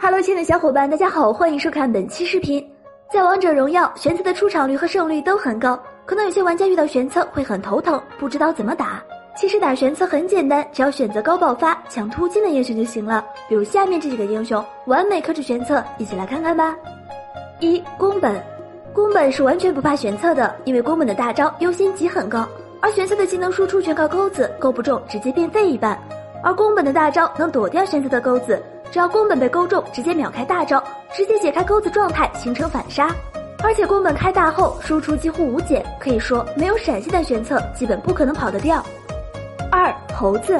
Hello，亲爱的小伙伴，大家好，欢迎收看本期视频。在王者荣耀，玄策的出场率和胜率都很高，可能有些玩家遇到玄策会很头疼，不知道怎么打。其实打玄策很简单，只要选择高爆发、抢突进的英雄就行了。比如下面这几个英雄，完美克制玄策，一起来看看吧。一宫本，宫本是完全不怕玄策的，因为宫本的大招优先级很高，而玄策的技能输出全靠钩子，钩不中直接变废一半，而宫本的大招能躲掉玄策的钩子。只要宫本被勾中，直接秒开大招，直接解开钩子状态，形成反杀。而且宫本开大后输出几乎无减，可以说没有闪现的玄策基本不可能跑得掉。二猴子，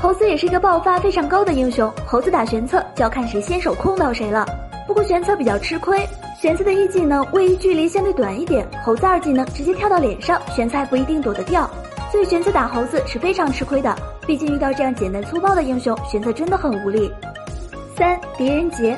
猴子也是一个爆发非常高的英雄，猴子打玄策就要看谁先手控到谁了。不过玄策比较吃亏，玄策的一技能位移距离相对短一点，猴子二技能直接跳到脸上，玄策还不一定躲得掉，所以玄策打猴子是非常吃亏的。毕竟遇到这样简单粗暴的英雄，玄策真的很无力。三狄仁杰，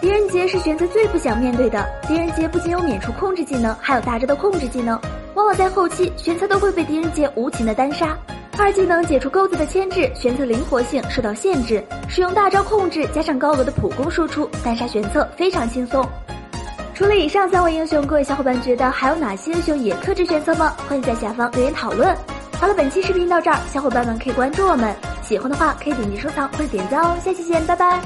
狄仁杰是玄策最不想面对的。狄仁杰不仅有免除控制技能，还有大招的控制技能，往往在后期玄策都会被狄仁杰无情的单杀。二技能解除钩子的牵制，玄策灵活性受到限制，使用大招控制加上高额的普攻输出，单杀玄策非常轻松。除了以上三位英雄，各位小伙伴觉得还有哪些英雄也克制玄策吗？欢迎在下方留言讨论。好了，本期视频到这儿，小伙伴们可以关注我们，喜欢的话可以点击收藏或者点赞哦。下期见，拜拜。